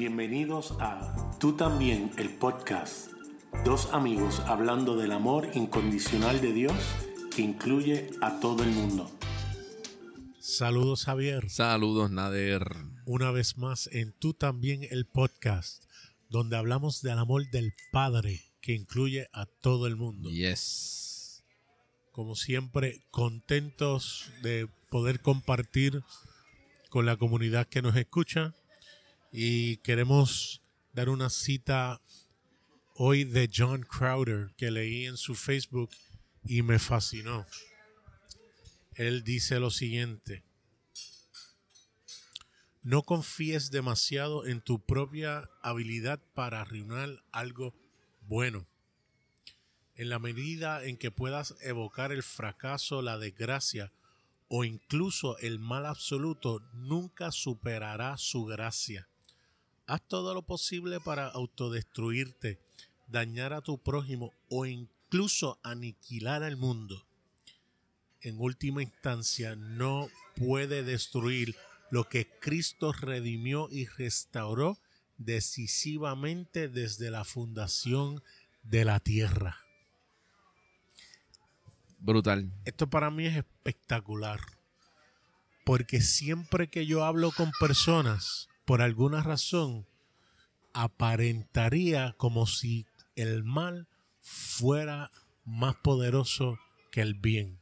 Bienvenidos a Tú también, el podcast. Dos amigos hablando del amor incondicional de Dios que incluye a todo el mundo. Saludos Javier. Saludos Nader. Una vez más en Tú también, el podcast, donde hablamos del amor del Padre que incluye a todo el mundo. Yes. Como siempre, contentos de poder compartir con la comunidad que nos escucha y queremos dar una cita hoy de John Crowder que leí en su Facebook y me fascinó. Él dice lo siguiente. No confíes demasiado en tu propia habilidad para arruinar algo bueno. En la medida en que puedas evocar el fracaso, la desgracia o incluso el mal absoluto, nunca superará su gracia. Haz todo lo posible para autodestruirte, dañar a tu prójimo o incluso aniquilar al mundo. En última instancia, no puede destruir lo que Cristo redimió y restauró decisivamente desde la fundación de la tierra. Brutal. Esto para mí es espectacular. Porque siempre que yo hablo con personas, por alguna razón, aparentaría como si el mal fuera más poderoso que el bien.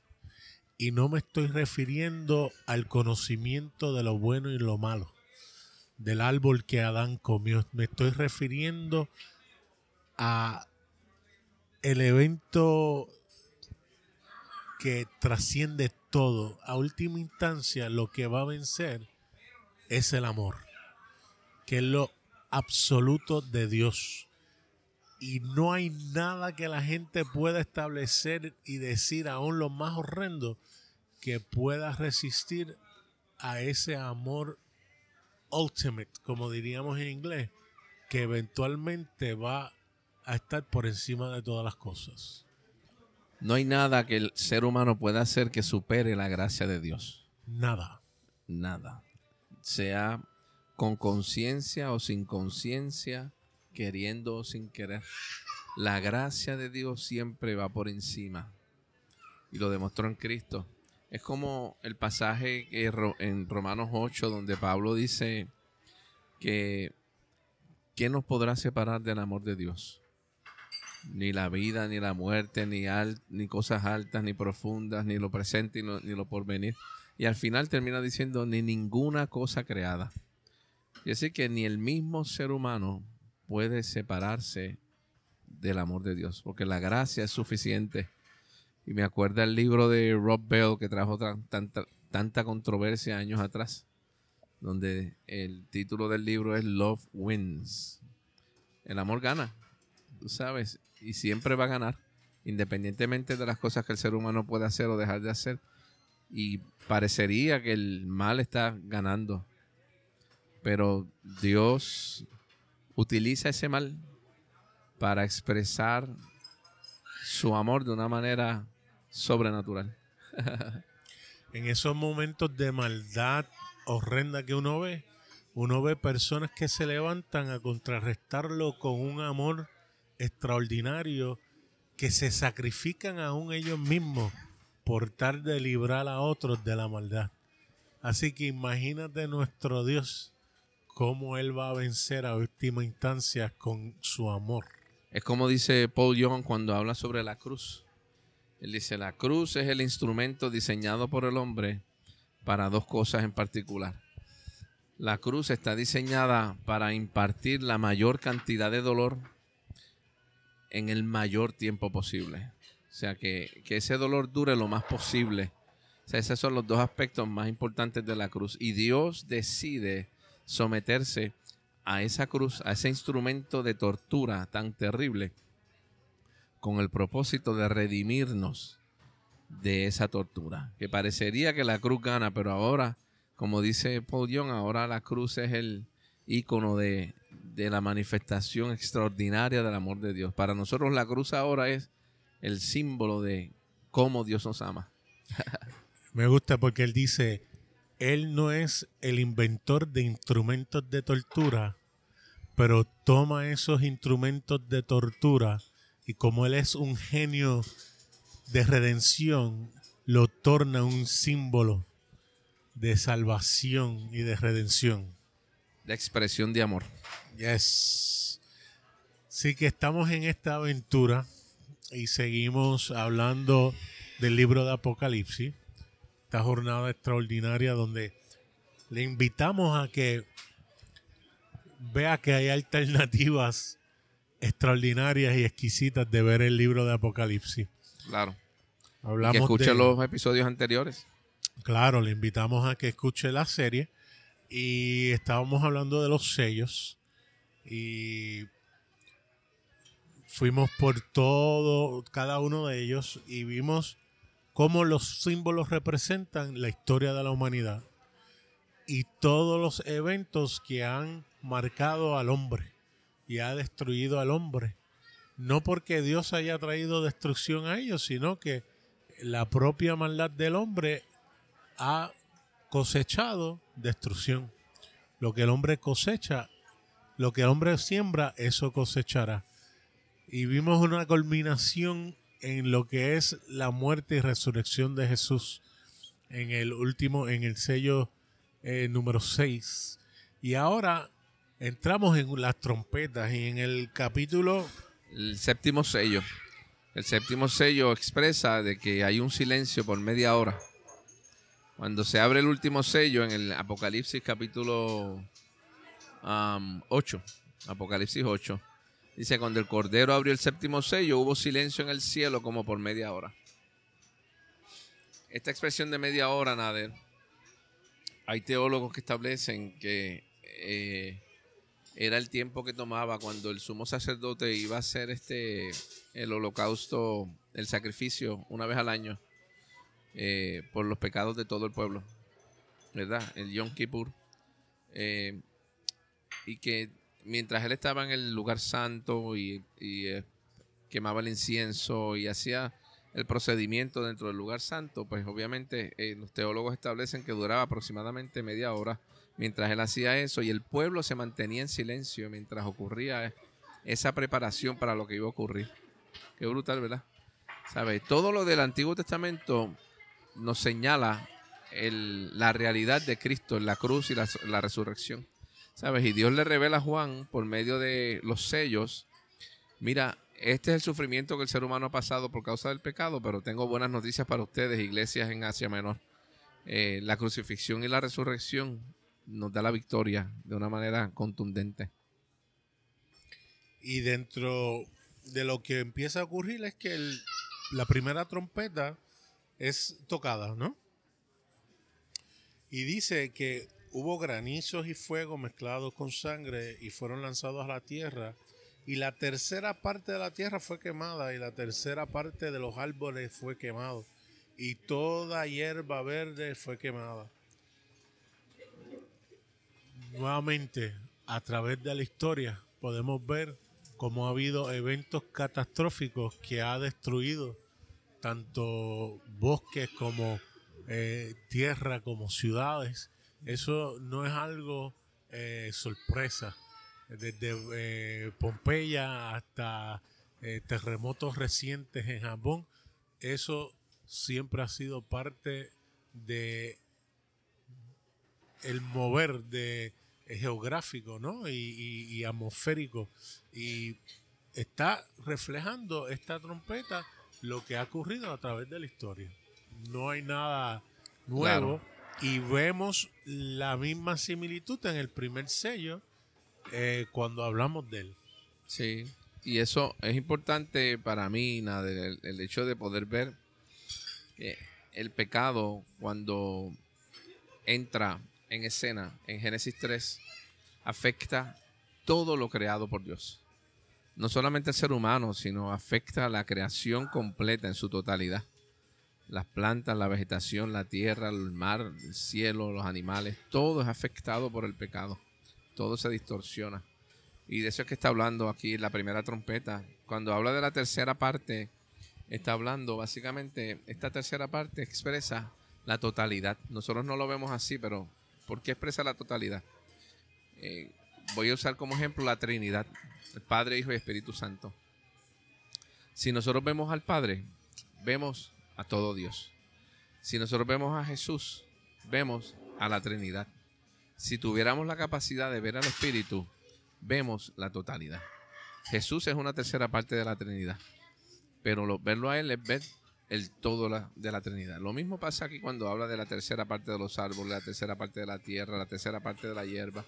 Y no me estoy refiriendo al conocimiento de lo bueno y lo malo, del árbol que Adán comió. Me estoy refiriendo a el evento que trasciende todo. A última instancia, lo que va a vencer es el amor que es lo absoluto de Dios. Y no hay nada que la gente pueda establecer y decir, aún lo más horrendo, que pueda resistir a ese amor ultimate, como diríamos en inglés, que eventualmente va a estar por encima de todas las cosas. No hay nada que el ser humano pueda hacer que supere la gracia de Dios. Nada. Nada. Sea con conciencia o sin conciencia, queriendo o sin querer. La gracia de Dios siempre va por encima. Y lo demostró en Cristo. Es como el pasaje en Romanos 8 donde Pablo dice que ¿quién nos podrá separar del amor de Dios? Ni la vida, ni la muerte, ni, ni cosas altas, ni profundas, ni lo presente, ni lo, ni lo porvenir. Y al final termina diciendo, ni ninguna cosa creada y así que ni el mismo ser humano puede separarse del amor de Dios, porque la gracia es suficiente. Y me acuerda el libro de Rob Bell que trajo tanta, tanta controversia años atrás, donde el título del libro es Love Wins. El amor gana, tú sabes, y siempre va a ganar, independientemente de las cosas que el ser humano puede hacer o dejar de hacer. Y parecería que el mal está ganando pero Dios utiliza ese mal para expresar su amor de una manera sobrenatural. en esos momentos de maldad horrenda que uno ve, uno ve personas que se levantan a contrarrestarlo con un amor extraordinario, que se sacrifican aún ellos mismos por tal de librar a otros de la maldad. Así que imagínate nuestro Dios cómo Él va a vencer a última instancia con su amor. Es como dice Paul Young cuando habla sobre la cruz. Él dice, la cruz es el instrumento diseñado por el hombre para dos cosas en particular. La cruz está diseñada para impartir la mayor cantidad de dolor en el mayor tiempo posible. O sea, que, que, ese dolor dure lo más posible. O sea, esos son los dos aspectos más importantes de la cruz. Y Dios decide someterse a esa cruz, a ese instrumento de tortura tan terrible, con el propósito de redimirnos de esa tortura. Que parecería que la cruz gana, pero ahora, como dice Paul Young, ahora la cruz es el icono de, de la manifestación extraordinaria del amor de Dios. Para nosotros la cruz ahora es el símbolo de cómo Dios nos ama. Me gusta porque él dice, él no es el inventor de instrumentos de tortura, pero toma esos instrumentos de tortura y como Él es un genio de redención, lo torna un símbolo de salvación y de redención. De expresión de amor. Yes. Sí que estamos en esta aventura y seguimos hablando del libro de Apocalipsis, esta jornada extraordinaria donde le invitamos a que vea que hay alternativas extraordinarias y exquisitas de ver el libro de Apocalipsis. Claro. Hablamos que escuche de- los episodios anteriores. Claro, le invitamos a que escuche la serie y estábamos hablando de los sellos y fuimos por todo, cada uno de ellos y vimos cómo los símbolos representan la historia de la humanidad y todos los eventos que han marcado al hombre y ha destruido al hombre. No porque Dios haya traído destrucción a ellos, sino que la propia maldad del hombre ha cosechado destrucción. Lo que el hombre cosecha, lo que el hombre siembra, eso cosechará. Y vimos una culminación en lo que es la muerte y resurrección de Jesús en el último, en el sello eh, número 6. Y ahora entramos en las trompetas y en el capítulo El séptimo sello. El séptimo sello expresa de que hay un silencio por media hora. Cuando se abre el último sello en el Apocalipsis capítulo 8, Apocalipsis 8, dice, cuando el Cordero abrió el séptimo sello, hubo silencio en el cielo como por media hora. Esta expresión de media hora, Nader, hay teólogos que establecen que eh, era el tiempo que tomaba cuando el sumo sacerdote iba a hacer este el holocausto, el sacrificio una vez al año eh, por los pecados de todo el pueblo, ¿verdad? El Yom Kippur. Eh, y que mientras él estaba en el lugar santo y, eh, quemaba el incienso y hacía el procedimiento dentro del lugar santo, pues obviamente eh, los teólogos establecen que duraba aproximadamente media hora mientras él hacía eso y el pueblo se mantenía en silencio mientras ocurría esa preparación para lo que iba a ocurrir. Qué brutal, ¿verdad? ¿Sabe? Todo lo del Antiguo Testamento nos señala el- la realidad de Cristo en la cruz y la resurrección. ¿Sabes? Y Dios le revela a Juan por medio de los sellos, mira, este es el sufrimiento que el ser humano ha pasado por causa del pecado, pero tengo buenas noticias para ustedes, iglesias en Asia Menor. Eh, la crucifixión y la resurrección nos da la victoria de una manera contundente. Y dentro de lo que empieza a ocurrir es que la primera trompeta es tocada, ¿no? Y dice que hubo granizos y fuego mezclados con sangre y fueron lanzados a la tierra. Y la tercera parte de la tierra fue quemada y la tercera parte de los árboles fue quemado. Y toda hierba verde fue quemada. Nuevamente, a través de la historia, podemos ver cómo ha habido eventos catastróficos que ha destruido tanto bosques como eh, tierra, como ciudades. Eso no es algo eh, sorpresa. Desde eh, Pompeya hasta eh, terremotos recientes en Japón, eso siempre ha sido parte de el mover de geográfico ¿no? y atmosférico y está reflejando esta trompeta lo que ha ocurrido a través de la historia no hay nada nuevo y vemos la misma similitud en el primer sello eh, cuando hablamos de él Sí, y eso es importante para mí, Nader, el, el hecho de poder ver que el pecado cuando entra en escena en Génesis 3 afecta todo lo creado por Dios. No solamente al ser humano, sino afecta a la creación completa en su totalidad. Las plantas, la vegetación, la tierra, el mar, el cielo, los animales, todo es afectado por el pecado. Todo se distorsiona. Y de eso es que está hablando aquí la primera trompeta. Cuando habla de la tercera parte, está hablando básicamente, esta tercera parte expresa la totalidad. Nosotros no lo vemos así, pero ¿por qué expresa la totalidad? Eh, voy a usar como ejemplo la Trinidad, el Padre, Hijo y Espíritu Santo. Si nosotros vemos al Padre, vemos a todo Dios. Si nosotros vemos a Jesús, vemos a la Trinidad. Si tuviéramos la capacidad de ver al Espíritu, vemos la totalidad. Jesús es una tercera parte de la Trinidad, pero verlo a Él es ver el todo de la Trinidad. Lo mismo pasa aquí cuando habla de la tercera parte de los árboles, la tercera parte de la tierra, la tercera parte de la hierba.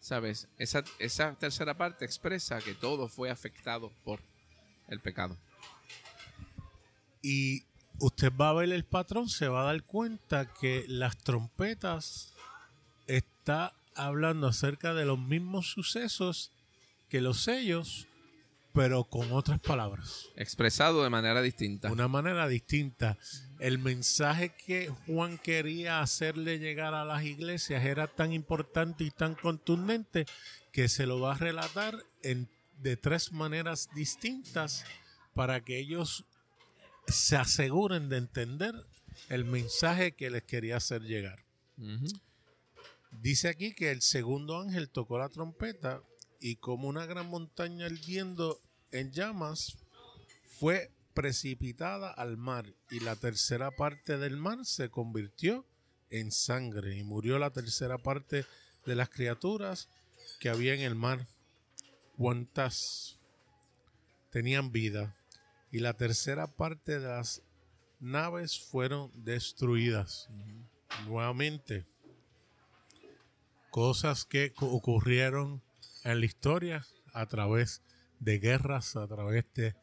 ¿Sabes? Esa, esa tercera parte expresa que todo fue afectado por el pecado. Y usted va a ver el patrón, se va a dar cuenta que las trompetas está hablando acerca de los mismos sucesos que los sellos pero con otras palabras. Expresado de manera distinta. Una manera distinta. El mensaje que Juan quería hacerle llegar a las iglesias era tan importante y tan contundente que se lo va a relatar en, de tres maneras distintas para que ellos se aseguren de entender el mensaje que les quería hacer llegar. Dice aquí que el segundo ángel tocó la trompeta y como una gran montaña ardiendo en llamas, fue precipitada al mar y la tercera parte del mar se convirtió en sangre y murió la tercera parte de las criaturas que había en el mar. ¿Cuántas tenían vida? Y la tercera parte de las naves fueron destruidas. Nuevamente, cosas que ocurrieron en la historia a través de guerras, a través de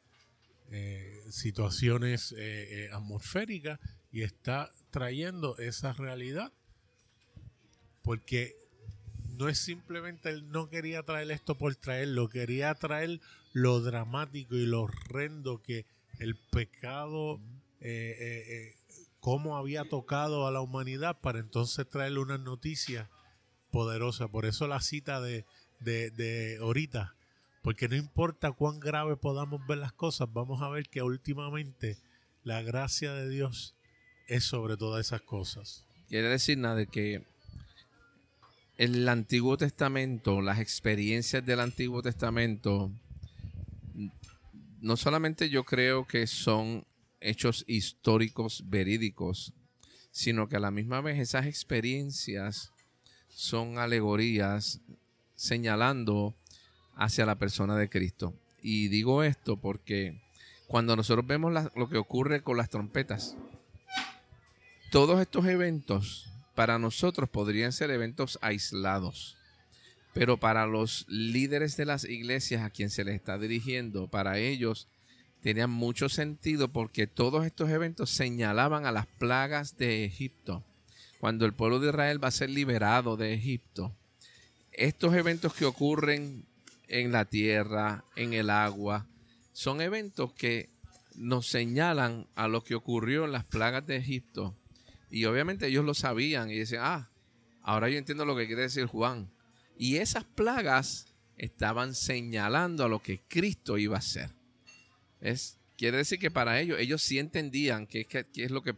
eh, situaciones eh, eh, atmosféricas y está trayendo esa realidad porque no es simplemente él no quería traer esto por traerlo, quería traer lo dramático y lo horrendo que el pecado, eh, cómo había tocado a la humanidad para entonces traerle una noticia poderosa. Por eso la cita de, de, de ahorita, porque no importa cuán grave podamos ver las cosas, vamos a ver que últimamente la gracia de Dios es sobre todas esas cosas. Quiere decir nada de que el Antiguo Testamento, las experiencias del Antiguo Testamento, no solamente yo creo que son hechos históricos verídicos, sino que a la misma vez esas experiencias son alegorías señalando hacia la persona de Cristo. Y digo esto porque cuando nosotros vemos lo que ocurre con las trompetas, todos estos eventos para nosotros podrían ser eventos aislados. Pero para los líderes de las iglesias a quien se les está dirigiendo, para ellos tenían mucho sentido porque todos estos eventos señalaban a las plagas de Egipto. Cuando el pueblo de Israel va a ser liberado de Egipto, estos eventos que ocurren en la tierra, en el agua, son eventos que nos señalan a lo que ocurrió en las plagas de Egipto. Y obviamente ellos lo sabían y decían, ah, ahora yo entiendo lo que quiere decir Juan. Y esas plagas estaban señalando a lo que Cristo iba a hacer. Es, quiere decir que para ellos, ellos sí entendían qué que, es lo que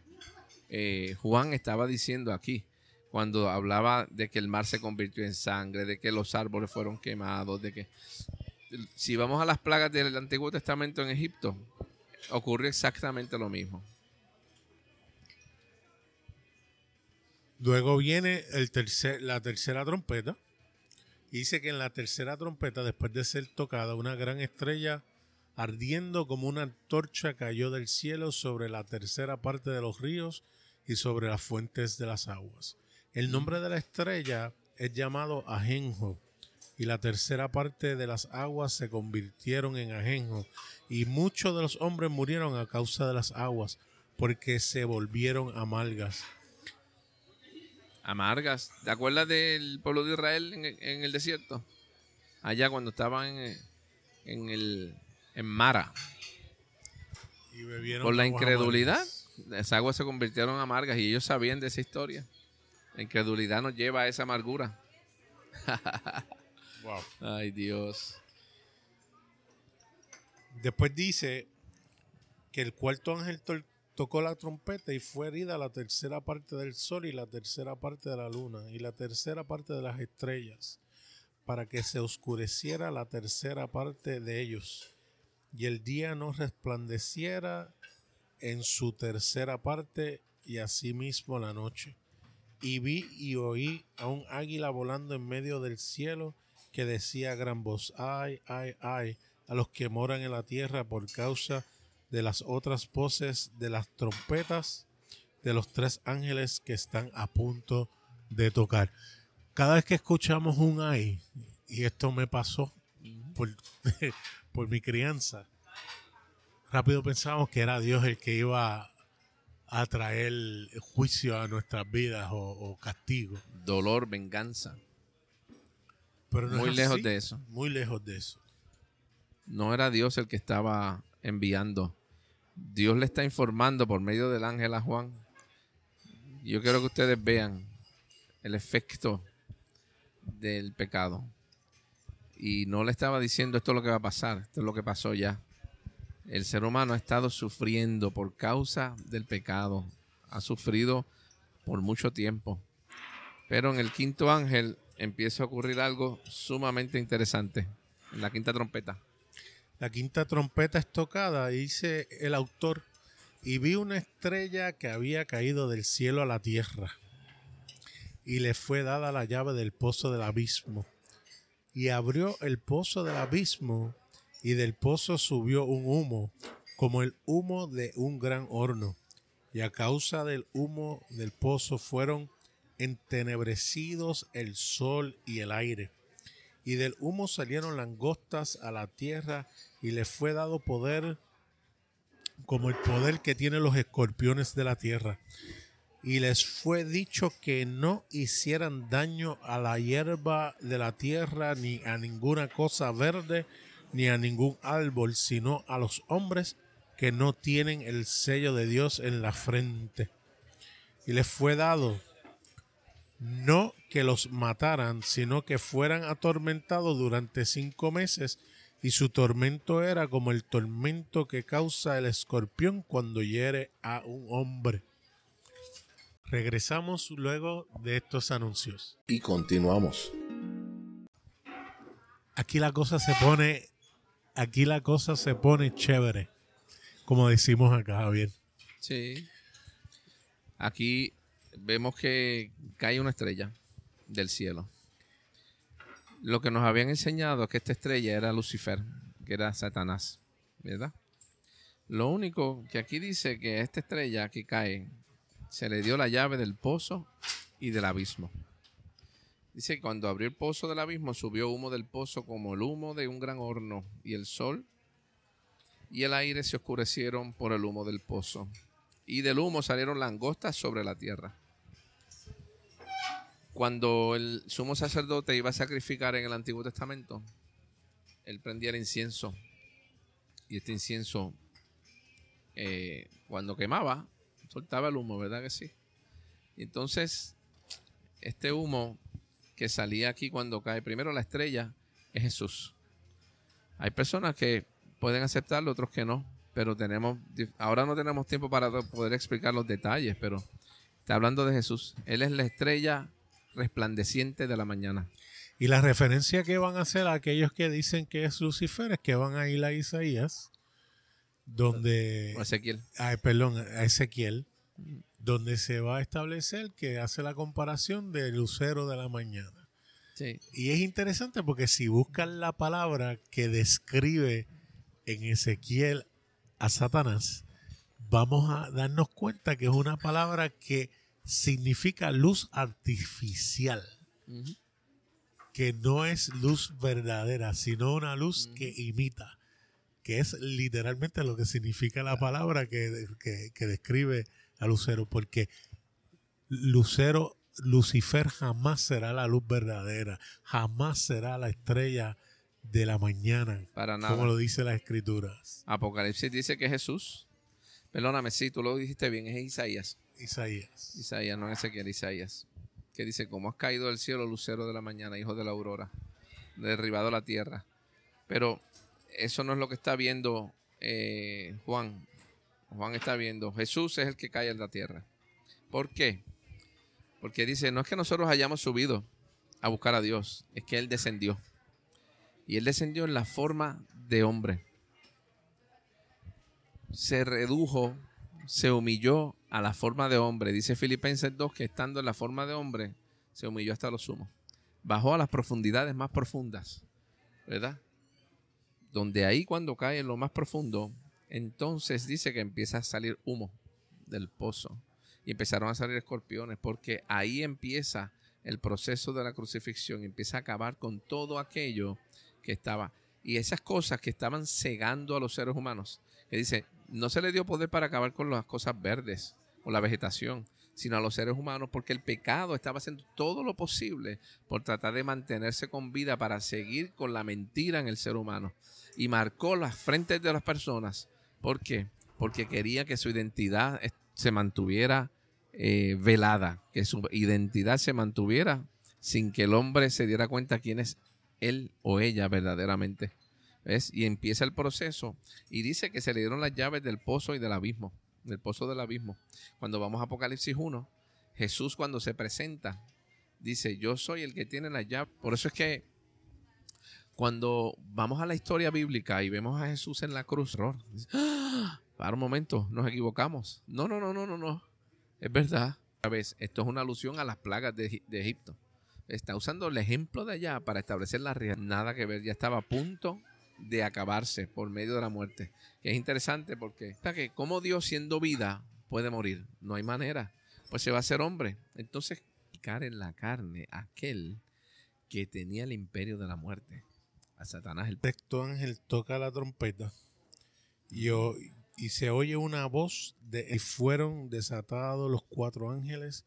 eh, Juan estaba diciendo aquí cuando hablaba de que el mar se convirtió en sangre, de que los árboles fueron quemados, de que si vamos a las plagas del Antiguo Testamento en Egipto, ocurre exactamente lo mismo. Luego viene el la tercera trompeta. Dice que en la tercera trompeta, después de ser tocada, una gran estrella ardiendo como una antorcha cayó del cielo sobre la tercera parte de los ríos y sobre las fuentes de las aguas. El nombre de la estrella es llamado Ajenjo y la tercera parte de las aguas se convirtieron en ajenjo y muchos de los hombres murieron a causa de las aguas porque se volvieron amargas. Amargas. ¿Te acuerdas del pueblo de Israel en, el desierto? Allá cuando estaban en, el en Mara. Por la incredulidad, las aguas se convirtieron amargas y ellos sabían de esa historia. La incredulidad nos lleva a esa amargura. Ay, Dios. Después dice que el cuarto ángel tocó la trompeta y fue herida la tercera parte del sol y la tercera parte de la luna y la tercera parte de las estrellas. para que se oscureciera la tercera parte de ellos, y el día no resplandeciera en su tercera parte, y asimismo la noche. Y vi y oí a un águila volando en medio del cielo, que decía a gran voz, ay, ay, ay, a los que moran en la tierra por causa de las otras voces de las trompetas de los tres ángeles que están a punto de tocar. Cada vez que escuchamos un ay, y esto me pasó por, por mi crianza, rápido pensamos que era Dios el que iba a traer juicio a nuestras vidas o, o castigo. Dolor, venganza. Pero no Muy lejos de eso. Muy lejos de eso. No era Dios el que estaba enviando. Dios le está informando por medio del ángel a Juan. Yo quiero que ustedes vean el efecto del pecado. Y no le estaba diciendo esto es lo que va a pasar, esto es lo que pasó ya. El ser humano ha estado sufriendo por causa del pecado. Ha sufrido por mucho tiempo. Pero en el quinto ángel empieza a ocurrir algo sumamente interesante. En la quinta trompeta. La quinta trompeta es tocada, dice el autor, y vi una estrella que había caído del cielo a la tierra, y le fue dada la llave del pozo del abismo, y abrió el pozo del abismo, y del pozo subió un humo, como el humo de un gran horno, y a causa del humo del pozo fueron entenebrecidos el sol y el aire. Y del humo salieron langostas a la tierra y le fue dado poder como el poder que tienen los escorpiones de la tierra. Y les fue dicho que no hicieran daño a la hierba de la tierra, ni a ninguna cosa verde, ni a ningún árbol, sino a los hombres que no tienen el sello de Dios en la frente. Y les fue dado no que los mataran, sino que fueran atormentados durante cinco meses, y su tormento era como el tormento que causa el escorpión cuando hiere a un hombre. Regresamos luego de estos anuncios. Y continuamos. Aquí la cosa se pone, aquí la cosa se pone chévere, como decimos acá, Javier. Sí. Aquí vemos que cae una estrella del cielo. Lo que nos habían enseñado es que esta estrella era Lucifer, que era Satanás, ¿verdad? Lo único que aquí dice que esta estrella que cae se le dio la llave del pozo y del abismo. Dice que cuando abrió el pozo del abismo subió humo del pozo como el humo de un gran horno y el sol y el aire se oscurecieron por el humo del pozo y del humo salieron langostas sobre la tierra. Cuando el sumo sacerdote iba a sacrificar en el Antiguo Testamento, él prendía el incienso y este incienso eh, cuando quemaba soltaba el humo, ¿verdad que sí? Entonces este humo que salía aquí cuando cae primero la estrella es Jesús. Hay personas que pueden aceptarlo, otros que no, pero tenemos ahora no tenemos tiempo para poder explicar los detalles, pero está hablando de Jesús. Él es la estrella resplandeciente de la mañana. Y la referencia que van a hacer a aquellos que dicen que es Lucifer es que van a ir a Isaías, donde... O Ezequiel. Ay, perdón, a Ezequiel, donde se va a establecer que hace la comparación del lucero de la mañana. Sí. Y es interesante porque si buscan la palabra que describe en Ezequiel a Satanás, vamos a darnos cuenta que es una palabra que significa luz artificial, que no es luz verdadera, sino una luz que imita, que es literalmente lo que significa la palabra que, que- que describe a Lucero, porque Lucero, Lucifer jamás será la luz verdadera, jamás será la estrella de la mañana, Para nada. como lo dice las escrituras. Apocalipsis dice que Jesús, perdóname, sí, tú lo dijiste bien, es Isaías. Isaías. Isaías, no Ezequiel, Isaías. Que dice, como has caído del cielo, lucero de la mañana, hijo de la aurora, derribado la tierra. Pero eso no es lo que está viendo eh, Juan. Juan está viendo, Jesús es el que cae en la tierra. ¿Por qué? Porque dice, no es que nosotros hayamos subido a buscar a Dios es que Él descendió. Y Él descendió en la forma de hombre. Se redujo, se humilló a la forma de hombre. Dice Filipenses 2 que estando en la forma de hombre, se humilló hasta lo sumo. Bajó a las profundidades más profundas, ¿verdad? Donde ahí cuando cae en lo más profundo, entonces dice que empieza a salir humo del pozo. Y empezaron a salir escorpiones, porque ahí empieza el proceso de la crucifixión, empieza a acabar con todo aquello que estaba. Y esas cosas que estaban cegando a los seres humanos, que dice, no se le dio poder para acabar con las cosas verdes o la vegetación, sino a los seres humanos, porque el pecado estaba haciendo todo lo posible por tratar de mantenerse con vida para seguir con la mentira en el ser humano. Y marcó las frentes de las personas. ¿Por qué? Porque quería que su identidad se mantuviera eh, velada, que su identidad se mantuviera sin que el hombre se diera cuenta quién es él o ella verdaderamente. Y empieza el proceso y dice que se le dieron las llaves del pozo y del abismo, del pozo del abismo. Cuando vamos a Apocalipsis 1, Jesús cuando se presenta, dice, yo soy el que tiene las llaves. Por eso es que cuando vamos a la historia bíblica y vemos a Jesús en la cruz, ¡Ah! para un momento, nos equivocamos. No, no, no, no, no, no. Es verdad. vez, esto es una alusión a las plagas de, Egipto. Está usando el ejemplo de allá para establecer la realidad. Nada que ver, ya estaba a punto de acabarse por medio de la muerte. es interesante porque que como Dios siendo vida puede morir. No hay manera. Pues se va a ser hombre. Entonces, picar en la carne aquel que tenía el imperio de la muerte. A Satanás el texto ángel toca la trompeta. Y, y se oye una voz de y fueron desatados los cuatro ángeles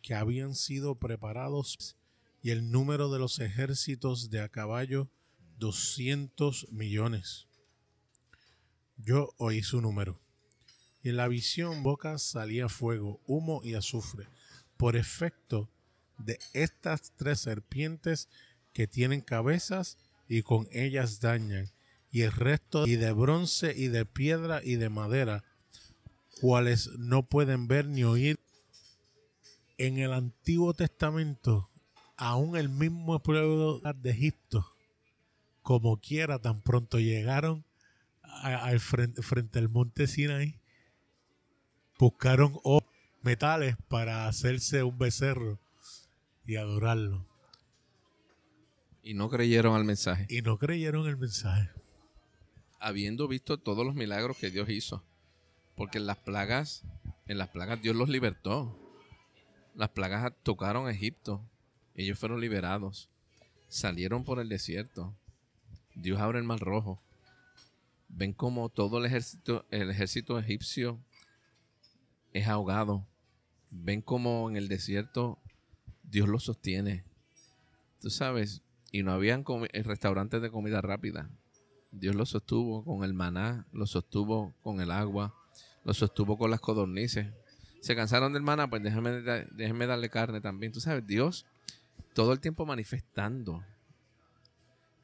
que habían sido preparados y el número de los ejércitos de a caballo 200 millones. Yo oí su número. Y en la visión boca salía fuego, humo y azufre, por efecto de estas tres serpientes que tienen cabezas y con ellas dañan y el resto y de bronce y de piedra y de madera, cuales no pueden ver ni oír. En el Antiguo Testamento, aún el mismo pueblo de Egipto, como quiera, tan pronto llegaron al frente, frente al monte Sinai, buscaron metales para hacerse un becerro y adorarlo. Y no creyeron al mensaje. Y no creyeron el mensaje habiendo visto todos los milagros que Dios hizo. Porque en las plagas, en las plagas Dios los libertó. Las plagas tocaron a Egipto. Ellos fueron liberados. Salieron por el desierto. Dios abre el mar rojo. Ven como todo el ejército, el ejército egipcio es ahogado. Ven como en el desierto Dios los sostiene. Tú sabes, y no habían restaurantes de comida rápida. Dios lo sostuvo con el maná, lo sostuvo con el agua, lo sostuvo con las codornices. Se cansaron del maná, pues déjenme, déjenme darle carne también. Tú sabes, Dios todo el tiempo manifestando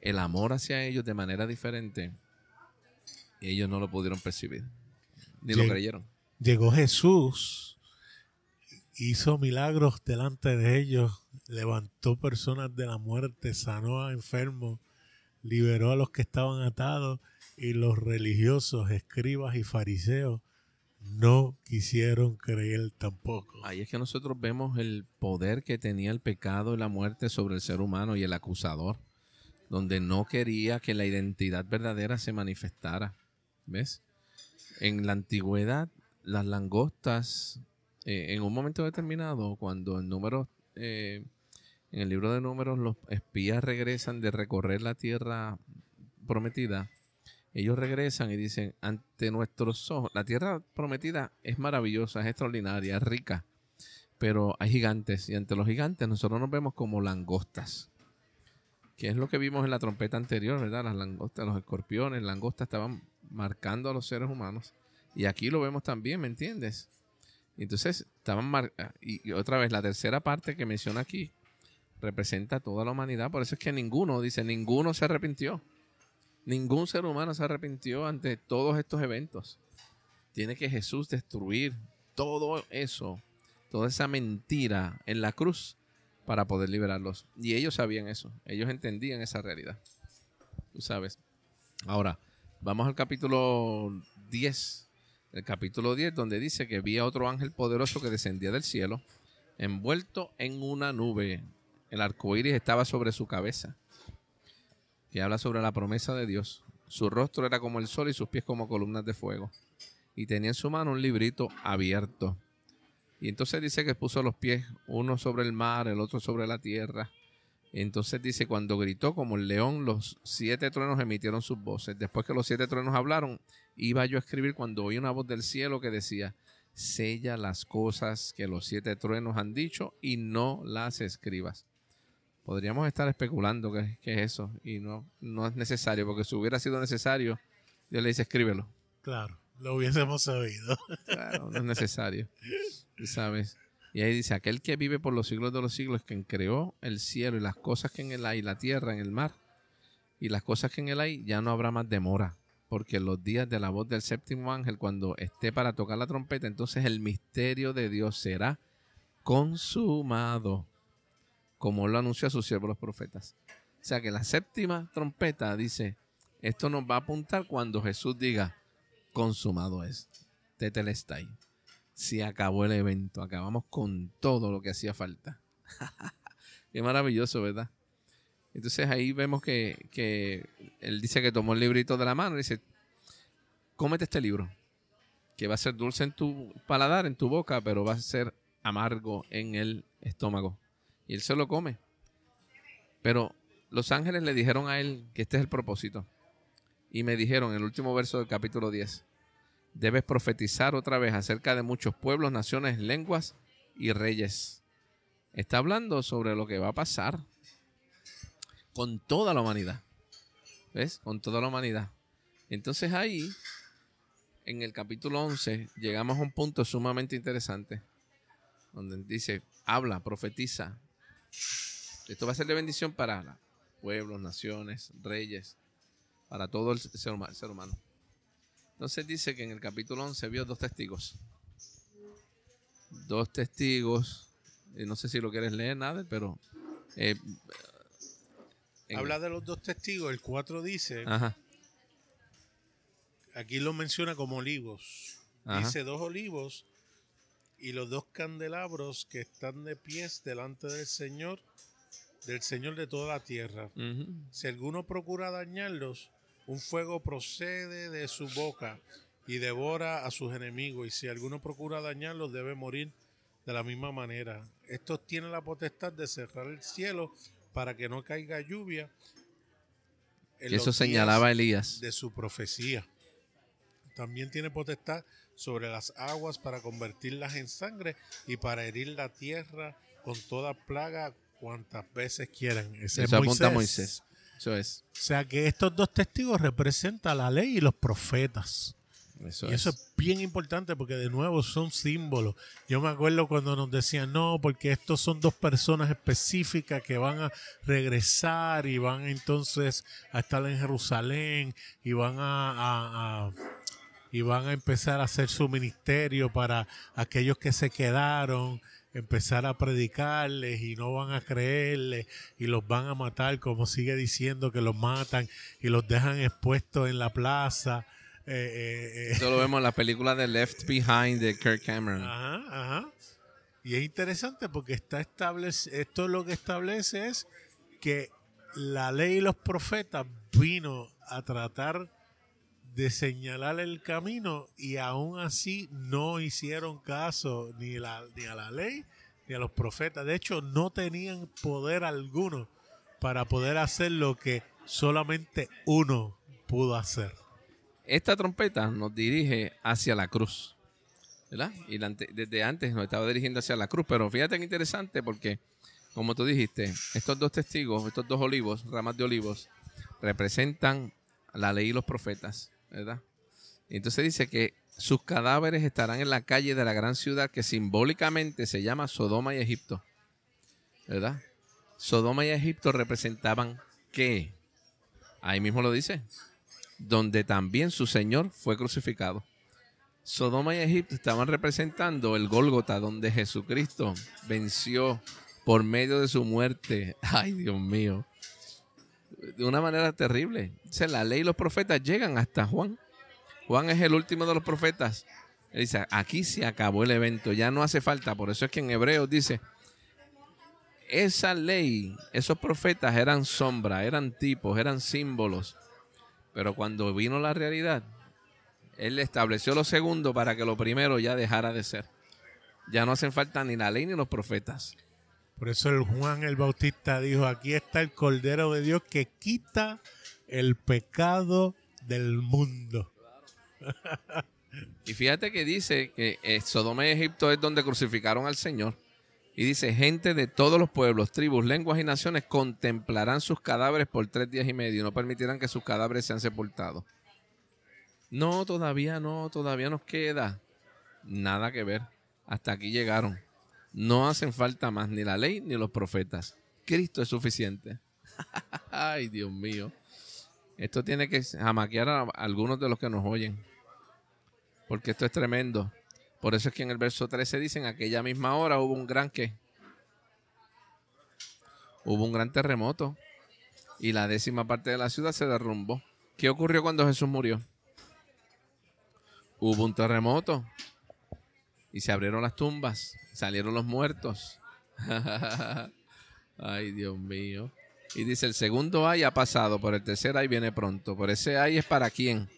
el amor hacia ellos de manera diferente. Y ellos no lo pudieron percibir, ni lo creyeron. Llegó Jesús, hizo milagros delante de ellos, levantó personas de la muerte, sanó a enfermos liberó a los que estaban atados y los religiosos, escribas y fariseos no quisieron creer tampoco. Ahí es que nosotros vemos el poder que tenía el pecado y la muerte sobre el ser humano y el acusador, donde no quería que la identidad verdadera se manifestara. ¿Ves? En la antigüedad, las langostas, eh, en un momento determinado, cuando el número eh, en el libro de números los espías regresan de recorrer la tierra prometida. Ellos regresan y dicen, ante nuestros ojos, la tierra prometida es maravillosa, es extraordinaria, es rica, pero hay gigantes y ante los gigantes nosotros nos vemos como langostas, que es lo que vimos en la trompeta anterior, ¿verdad? Las langostas, los escorpiones, langostas estaban marcando a los seres humanos y aquí lo vemos también, ¿me entiendes? Entonces, estaban marcando, y otra vez la tercera parte que menciona aquí, representa a toda la humanidad. Por eso es que ninguno, dice, ninguno se arrepintió. Ningún ser humano se arrepintió ante todos estos eventos. Tiene que Jesús destruir todo eso, toda esa mentira en la cruz para poder liberarlos. Y ellos sabían eso, ellos entendían esa realidad. Tú sabes. Ahora, vamos al capítulo 10. El capítulo 10 donde dice que vi a otro ángel poderoso que descendía del cielo, envuelto en una nube. El arco iris estaba sobre su cabeza. Que habla sobre la promesa de Dios. Su rostro era como el sol y sus pies como columnas de fuego. Y tenía en su mano un librito abierto. Y entonces dice que puso los pies uno sobre el mar, el otro sobre la tierra. Entonces dice, cuando gritó como el león, los siete truenos emitieron sus voces. Después que los siete truenos hablaron, iba yo a escribir cuando oí una voz del cielo que decía, sella las cosas que los siete truenos han dicho y no las escribas. Podríamos estar especulando qué, es eso y no, no es necesario, porque si hubiera sido necesario, Dios le dice escríbelo. Claro, lo hubiésemos sabido. Claro, no es necesario. ¿Sabes? Y ahí dice, aquel que vive por los siglos de los siglos, quien creó el cielo y las cosas que en él hay, la tierra, en el mar, y las cosas que en él hay, ya no habrá más demora, porque los días de la voz del séptimo ángel, cuando esté para tocar la trompeta, entonces el misterio de Dios será consumado, como lo anunció a sus siervos los profetas. O sea que la séptima trompeta dice, esto nos va a apuntar cuando Jesús diga, consumado es, tetelestai se acabó el evento. Acabamos con todo lo que hacía falta. Qué maravilloso, ¿verdad? Entonces ahí vemos que, él dice que tomó el librito de la mano y dice, cómete este libro, que va a ser dulce en tu paladar, en tu boca, pero va a ser amargo en el estómago. Y él se lo come. Pero los ángeles le dijeron a él que este es el propósito. Y me dijeron en el último verso del capítulo 10, debes profetizar otra vez acerca de muchos pueblos, naciones, lenguas y reyes. Está hablando sobre lo que va a pasar con toda la humanidad. ¿Ves? Con toda la humanidad. Entonces ahí, en el capítulo 11, llegamos a un punto sumamente interesante, donde dice, habla, profetiza. Esto va a ser de bendición para pueblos, naciones, reyes, para todo el ser humano. Entonces dice que en el capítulo 11 vio dos testigos. Dos testigos. Y no sé si lo quieres leer, nada, pero... Eh, Habla de los dos testigos. El 4 dice... Ajá. Aquí lo menciona como olivos. Dice dos olivos y los dos candelabros que están de pies delante del Señor, del Señor de toda la tierra. Si alguno procura dañarlos, un fuego procede de su boca y devora a sus enemigos, y si alguno procura dañarlos, debe morir de la misma manera. Estos tienen la potestad de cerrar el cielo para que no caiga lluvia. eso señalaba Elías. De su profecía. También tiene potestad sobre las aguas para convertirlas en sangre y para herir la tierra con toda plaga cuantas veces quieran. Ese eso apunta a Moisés. Eso es. O sea que estos dos testigos representan la ley y los profetas. Eso y eso es. bien importante porque de nuevo son símbolos. Yo me acuerdo cuando nos decían, no, porque estos son dos personas específicas que van a regresar y van entonces a estar en Jerusalén y van a, y van a empezar a hacer su ministerio para aquellos que se quedaron empezar a predicarles y no van a creerles y los van a matar, como sigue diciendo que los matan y los dejan expuestos en la plaza. Eh, eh, eh. Eso lo vemos en la película de Left Behind de Kirk Cameron. Ajá, ajá. Y es interesante porque está establece, esto lo que establece es que la ley y los profetas vino a tratar de señalar el camino y aún así no hicieron caso ni, la, ni a la ley ni a los profetas. De hecho, no tenían poder alguno para poder hacer lo que solamente uno pudo hacer. Esta trompeta nos dirige hacia la cruz. ¿verdad? Y desde antes nos estaba dirigiendo hacia la cruz. Pero fíjate que interesante porque, como tú dijiste, estos dos testigos, estos dos olivos, ramas de olivos, representan la ley y los profetas. ¿Verdad? entonces dice que sus cadáveres estarán en la calle de la gran ciudad que simbólicamente se llama Sodoma y Egipto. ¿Verdad? Sodoma y Egipto representaban qué? Ahí mismo lo dice. Donde también su Señor fue crucificado. Sodoma y Egipto estaban representando el Gólgota, donde Jesucristo venció por medio de su muerte. Ay, Dios mío. De una manera terrible. Dice, la ley y los profetas llegan hasta Juan. Juan es el último de los profetas. Él dice, aquí se acabó el evento, ya no hace falta. Por eso es que en Hebreos dice, esa ley, esos profetas eran sombra, eran tipos, eran símbolos. Pero cuando vino la realidad, Él estableció lo segundo para que lo primero ya dejara de ser. Ya no hacen falta ni la ley ni los profetas. Por eso el Juan el Bautista dijo, aquí está el Cordero de Dios que quita el pecado del mundo. y fíjate que dice que eh, Sodoma y Egipto es donde crucificaron al Señor. Y dice, gente de todos los pueblos, tribus, lenguas y naciones contemplarán sus cadáveres por tres días y medio y no permitirán que sus cadáveres sean sepultados. No, todavía no, todavía nos queda. Nada que ver. Hasta aquí llegaron. No hacen falta más ni la ley ni los profetas. Cristo es suficiente. Ay, Dios mío. Esto tiene que jamaquear a algunos de los que nos oyen. Porque esto es tremendo. Por eso es que en el verso 13 dicen, aquella misma hora hubo un gran que hubo un gran terremoto y la décima parte de la ciudad se derrumbó. ¿Qué ocurrió cuando Jesús murió? Hubo un terremoto y se abrieron las tumbas, salieron los muertos. ay, Dios mío. Y dice, el segundo ay ha pasado, por el tercer ay viene pronto. Por ese ay es para quién.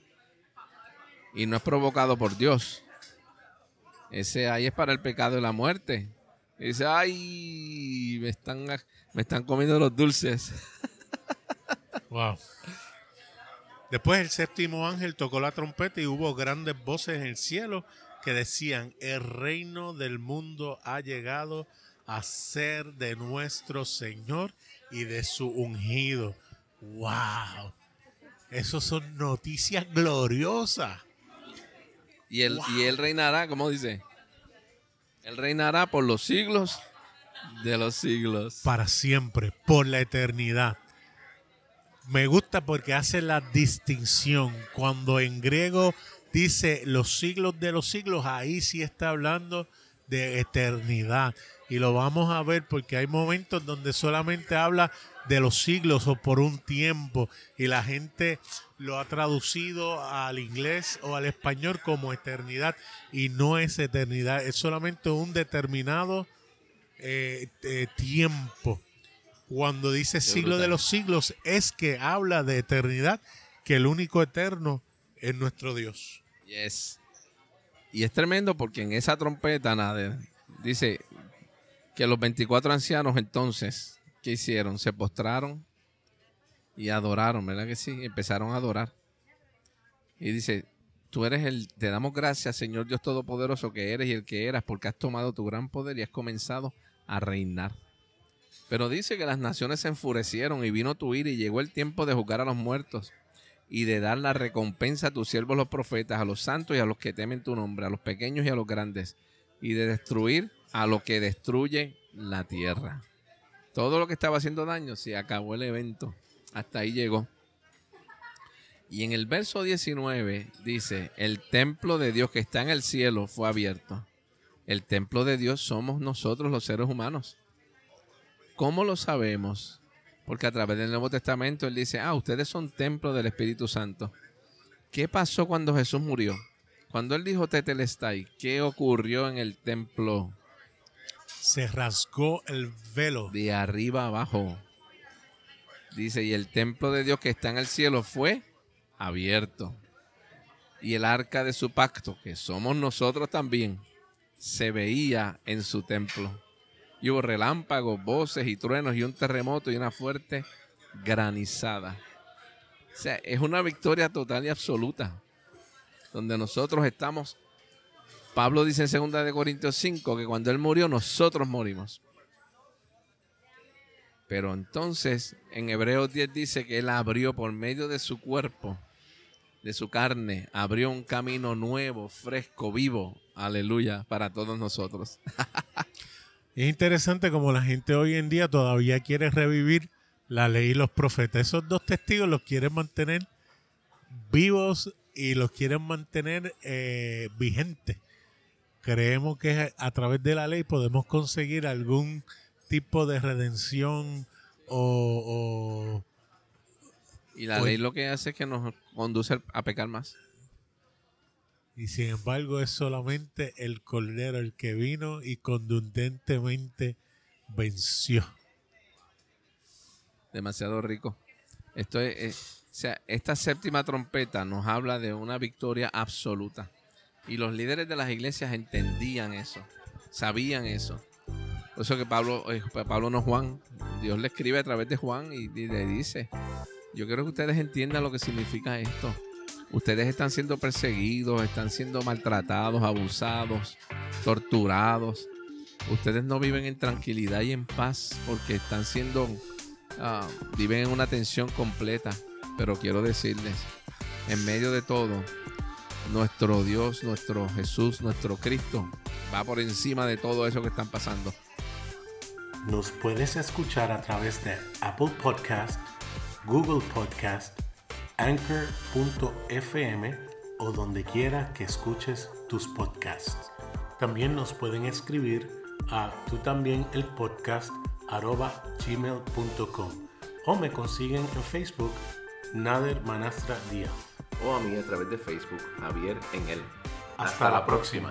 Y no es provocado por Dios. Ese ahí es para el pecado y la muerte. Y dice, ay, me están, me están comiendo los dulces. Wow. Después el séptimo ángel tocó la trompeta y hubo grandes voces en el cielo que decían, el reino del mundo ha llegado a ser de nuestro Señor y de su ungido. ¡Wow! Esas son noticias gloriosas. Y él, y él reinará, ¿cómo dice? Él reinará por los siglos de los siglos. Para siempre, por la eternidad. Me gusta porque hace la distinción. Cuando en griego dice los siglos de los siglos, ahí sí está hablando de eternidad. Y lo vamos a ver porque hay momentos donde solamente habla de los siglos o por un tiempo y la gente lo ha traducido al inglés o al español como eternidad y no es eternidad, es solamente un determinado eh, eh, tiempo. Cuando dice siglo de los siglos es que habla de eternidad, que el único eterno es nuestro Dios. Y es tremendo porque en esa trompeta, nada, dice que los 24 ancianos entonces, ¿qué hicieron? Se postraron y adoraron, ¿verdad que sí? Empezaron a adorar. Y dice, tú eres el, te damos gracias, Señor Dios Todopoderoso, que eres y el que eras, porque has tomado tu gran poder y has comenzado a reinar. Pero dice que las naciones se enfurecieron y vino tu ira y llegó el tiempo de juzgar a los muertos y de dar la recompensa a tus siervos los profetas, a los santos y a los que temen tu nombre, a los pequeños y a los grandes, y de destruir a lo que destruye la tierra. Todo lo que estaba haciendo daño se acabó el evento. Hasta ahí llegó. Y en el verso 19 dice, el templo de Dios que está en el cielo fue abierto. El templo de Dios somos nosotros los seres humanos. ¿Cómo lo sabemos? Porque a través del Nuevo Testamento Él dice, ah, ustedes son templo del Espíritu Santo. ¿Qué pasó cuando Jesús murió? Cuando Él dijo Tetelestai, ¿qué ocurrió en el templo? Se rasgó el velo. De arriba abajo. Dice, y el templo de Dios que está en el cielo fue abierto. Y el arca de su pacto, que somos nosotros también, se veía en su templo. Y hubo relámpagos, voces y truenos y un terremoto y una fuerte granizada. O sea, es una victoria total y absoluta. Donde nosotros estamos. Pablo dice en 2 de Corintios 5 que cuando él murió, nosotros morimos. Pero entonces en Hebreos 10 dice que Él abrió por medio de su cuerpo, de su carne, abrió un camino nuevo, fresco, vivo, aleluya, para todos nosotros. es interesante como la gente hoy en día todavía quiere revivir la ley y los profetas. Esos dos testigos los quieren mantener vivos y los quieren mantener eh, vigentes. Creemos que a través de la ley podemos conseguir algún tipo de redención o, y la ley lo que hace es que nos conduce a pecar más. Y sin embargo es solamente el Cordero el que vino y contundentemente venció. Demasiado rico. Esto es, eh, o sea, esta séptima trompeta nos habla de una victoria absoluta. Y los líderes de las iglesias entendían eso, sabían eso. Por eso que Pablo, eh, Pablo no Juan, Dios le escribe a través de Juan y, le dice, yo quiero que ustedes entiendan lo que significa esto. Ustedes están siendo perseguidos, están siendo maltratados, abusados, torturados. Ustedes no viven en tranquilidad y en paz porque están siendo, ah, viven en una tensión completa. Pero quiero decirles, en medio de todo, nuestro Dios, nuestro Jesús, nuestro Cristo va por encima de todo eso que están pasando. Nos puedes escuchar a través de Apple Podcast, Google Podcast, Anchor.fm o donde quiera que escuches tus podcasts. También nos pueden escribir a tú también el podcast arroba gmail.com o me consiguen en Facebook Nader Manastra Díaz. O a mí a través de Facebook Javier en él. Hasta, la próxima.